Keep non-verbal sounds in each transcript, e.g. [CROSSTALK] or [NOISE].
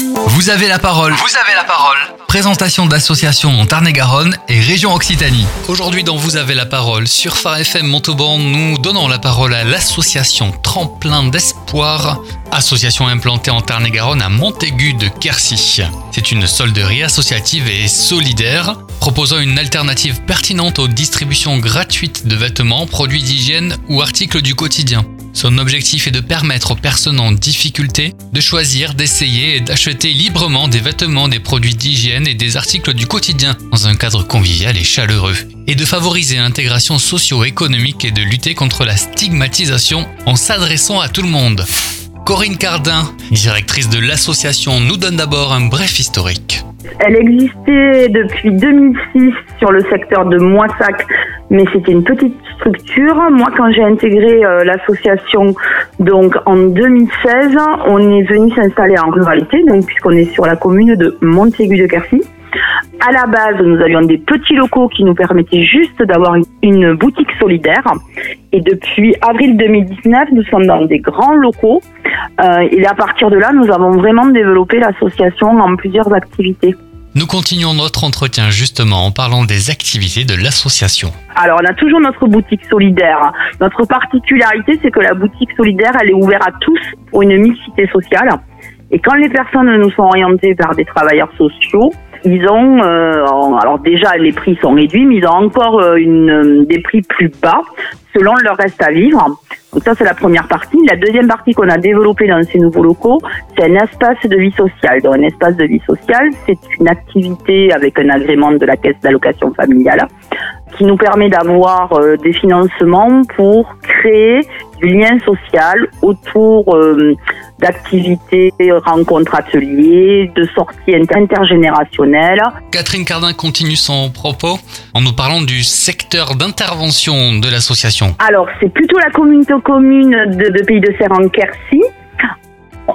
Vous avez la parole. Vous avez la parole. Présentation d'associations en Tarn-et-Garonne et région Occitanie. Aujourd'hui dans Vous avez la parole sur Phare FM Montauban, nous donnons la parole à l'association Tremplin d'Espoir, association implantée en Tarn-et-Garonne à Montaigu de Quercy. C'est une solderie associative et solidaire proposant une alternative pertinente aux distributions gratuites de vêtements, produits d'hygiène ou articles du quotidien. Son objectif est de permettre aux personnes en difficulté de choisir, d'essayer et d'acheter librement des vêtements, des produits d'hygiène et des articles du quotidien dans un cadre convivial et chaleureux, et de favoriser l'intégration socio-économique et de lutter contre la stigmatisation en s'adressant à tout le monde. Corinne Cardin, directrice de l'association, nous donne d'abord un bref historique. Elle existait depuis 2006 sur le secteur de Moissac, mais c'était une petite structure. Moi, quand j'ai intégré euh, l'association, donc en 2016, on est venu s'installer en ruralité, donc puisqu'on est sur la commune de Montaigu de Quercy. À la base, nous avions des petits locaux qui nous permettaient juste d'avoir une boutique solidaire. Et depuis avril 2019, nous sommes dans des grands locaux. Euh, et à partir de là, nous avons vraiment développé l'association en plusieurs activités. Nous continuons notre entretien justement en parlant des activités de l'association. Alors, on a toujours notre boutique solidaire. Notre particularité, c'est que la boutique solidaire, elle est ouverte à tous pour une mixité sociale. Et quand les personnes nous sont orientées vers des travailleurs sociaux, ils ont, euh, alors déjà les prix sont réduits, mais ils ont encore euh, une, des prix plus bas selon leur reste à vivre. Donc ça c'est la première partie. La deuxième partie qu'on a développée dans ces nouveaux locaux, c'est un espace de vie sociale. Donc un espace de vie sociale, c'est une activité avec un agrément de la caisse d'allocation familiale qui nous permet d'avoir euh, des financements pour créer du lien social autour euh, d'activités, rencontres, ateliers, de sorties intergénérationnelles. Catherine Cardin continue son propos en nous parlant du secteur d'intervention de l'association. Alors, c'est plutôt la communauté commune de, de Pays de Serre en Quercy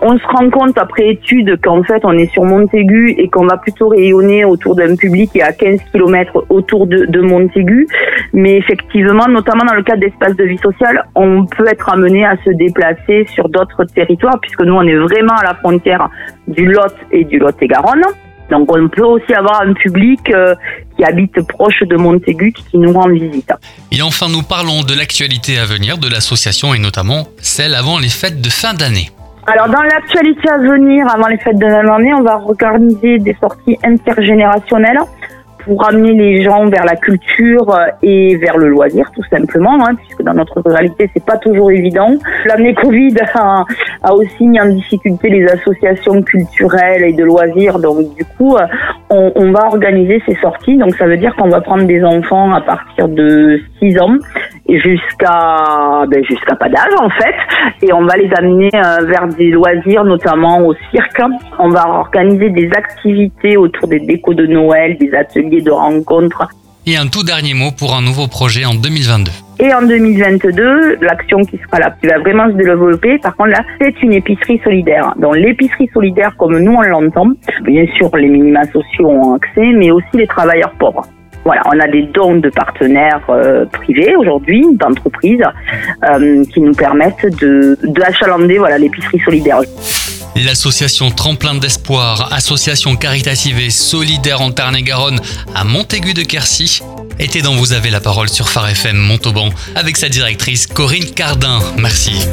on se rend compte après étude qu'en fait on est sur Montaigu et qu'on va plutôt rayonner autour d'un public qui est à 15 km autour de, de Montaigu. Mais effectivement, notamment dans le cadre d'espace de vie sociale, on peut être amené à se déplacer sur d'autres territoires puisque nous on est vraiment à la frontière du Lot et du Lot-et-Garonne. Donc on peut aussi avoir un public euh, qui habite proche de Montaigu qui nous rend visite. Et enfin, nous parlons de l'actualité à venir de l'association et notamment celle avant les fêtes de fin d'année. Alors dans l'actualité à venir, avant les fêtes de l'année, on va organiser des sorties intergénérationnelles pour amener les gens vers la culture euh, et vers le loisir, tout simplement, hein, puisque dans notre ruralité, c'est pas toujours évident. L'année Covid [LAUGHS] a, aussi mis en difficulté les associations culturelles et de loisirs, donc du coup, euh, on, on va organiser ces sorties. Donc ça veut dire qu'on va prendre des enfants à partir de 6 ans jusqu'à ben, jusqu'à pas d'âge en fait. Et on va les amener euh, vers des loisirs notamment au cirque. On va organiser des activités autour des décos de Noël des ateliers de rencontres. Et un tout dernier mot pour un nouveau projet en 2022 et en 2022, l'action qui sera là, qui va vraiment se développer, par contre là, c'est une épicerie solidaire. Donc l'épicerie solidaire, comme nous on l'entend, bien sûr les minima sociaux ont accès, mais aussi les travailleurs pauvres. Voilà, on a des dons de partenaires euh, privés aujourd'hui, d'entreprises, euh, qui nous permettent de d'achalander voilà l'épicerie solidaire. L'association Tremplin d'Espoir, association caritative et solidaire en Tarn-et-Garonne à Montaigu de Quercy, était dans Vous avez la parole sur Phare FM Montauban avec sa directrice Corinne Cardin. Merci.